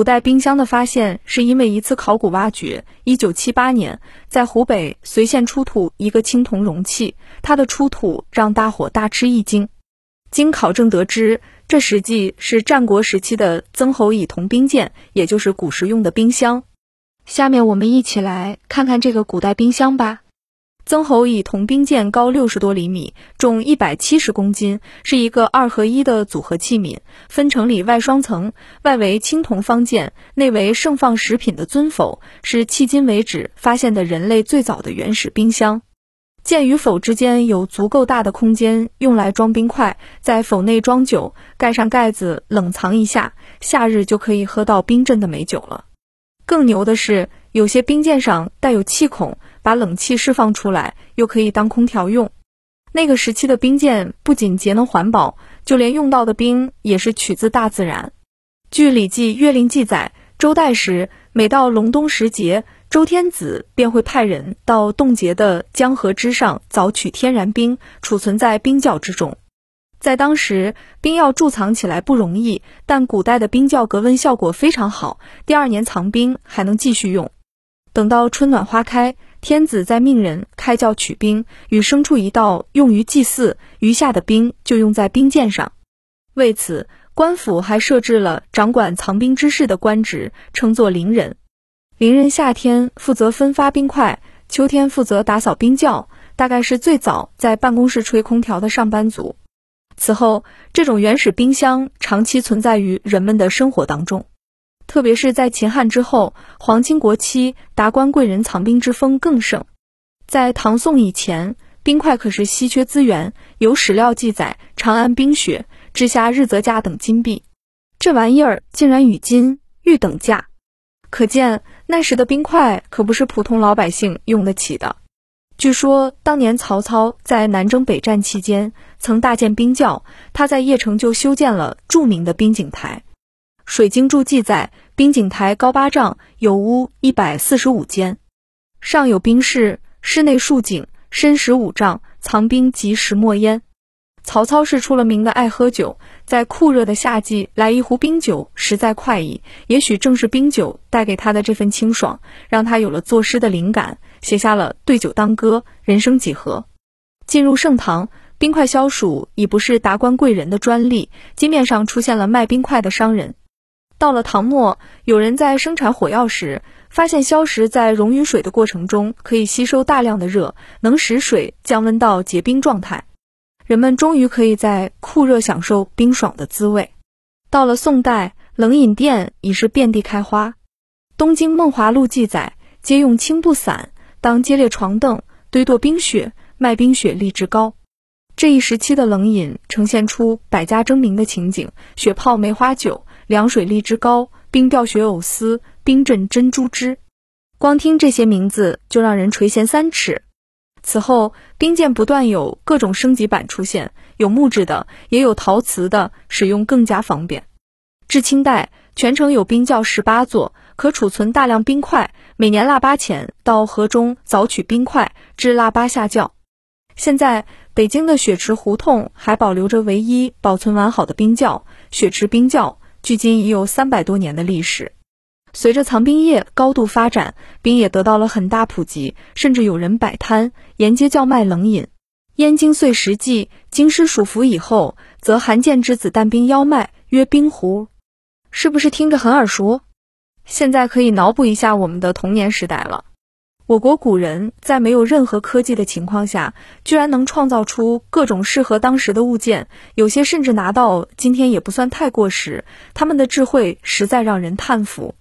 古代冰箱的发现是因为一次考古挖掘。一九七八年，在湖北随县出土一个青铜容器，它的出土让大伙大吃一惊。经考证得知，这实际是战国时期的曾侯乙铜冰鉴，也就是古时用的冰箱。下面我们一起来看看这个古代冰箱吧。曾侯乙铜冰鉴高六十多厘米，重一百七十公斤，是一个二合一的组合器皿，分成里外双层，外为青铜方鉴，内为盛放食品的尊否，是迄今为止发现的人类最早的原始冰箱。鉴与否之间有足够大的空间，用来装冰块，在否内装酒，盖上盖子冷藏一下，夏日就可以喝到冰镇的美酒了。更牛的是，有些冰鉴上带有气孔。把冷气释放出来，又可以当空调用。那个时期的冰鉴不仅节能环保，就连用到的冰也是取自大自然。据《礼记·月令》记载，周代时，每到隆冬时节，周天子便会派人到冻结的江河之上凿取天然冰，储存在冰窖之中。在当时，冰要贮藏起来不容易，但古代的冰窖隔温效果非常好，第二年藏冰还能继续用。等到春暖花开。天子在命人开窖取冰，与牲畜一道用于祭祀，余下的冰就用在冰鉴上。为此，官府还设置了掌管藏冰之事的官职，称作伶人。伶人夏天负责分发冰块，秋天负责打扫冰窖，大概是最早在办公室吹空调的上班族。此后，这种原始冰箱长期存在于人们的生活当中。特别是在秦汉之后，皇亲国戚、达官贵人藏冰之风更盛。在唐宋以前，冰块可是稀缺资源。有史料记载，长安冰雪之下日则价等金币，这玩意儿竟然与金玉等价，可见那时的冰块可不是普通老百姓用得起的。据说当年曹操在南征北战期间，曾大建冰窖，他在邺城就修建了著名的冰井台。《水经注》记载，冰井台高八丈，有屋一百四十五间，上有冰室，室内竖井，深十五丈，藏冰及石墨烟。曹操是出了名的爱喝酒，在酷热的夏季来一壶冰酒，实在快意。也许正是冰酒带给他的这份清爽，让他有了作诗的灵感，写下了“对酒当歌，人生几何”。进入盛唐，冰块消暑已不是达官贵人的专利，街面上出现了卖冰块的商人。到了唐末，有人在生产火药时，发现硝石在溶于水的过程中可以吸收大量的热，能使水降温到结冰状态。人们终于可以在酷热享受冰爽的滋味。到了宋代，冷饮店已是遍地开花。《东京梦华录》记载，皆用青布伞当接列床凳，堆垛冰雪，卖冰雪荔枝糕。这一时期的冷饮呈现出百家争鸣的情景，雪泡梅花酒。凉水荔枝糕、冰吊雪藕丝、冰镇珍珠汁，光听这些名字就让人垂涎三尺。此后，冰鉴不断有各种升级版出现，有木质的，也有陶瓷的，使用更加方便。至清代，全城有冰窖十八座，可储存大量冰块。每年腊八前到河中凿取冰块，至腊八下窖。现在，北京的雪池胡同还保留着唯一保存完好的冰窖——雪池冰窖。距今已有三百多年的历史。随着藏冰业高度发展，冰也得到了很大普及，甚至有人摆摊沿街叫卖冷饮。燕京岁时记，京师属服以后，则韩建之子但冰邀卖，曰冰壶，是不是听着很耳熟？现在可以脑补一下我们的童年时代了。我国古人在没有任何科技的情况下，居然能创造出各种适合当时的物件，有些甚至拿到今天也不算太过时。他们的智慧实在让人叹服。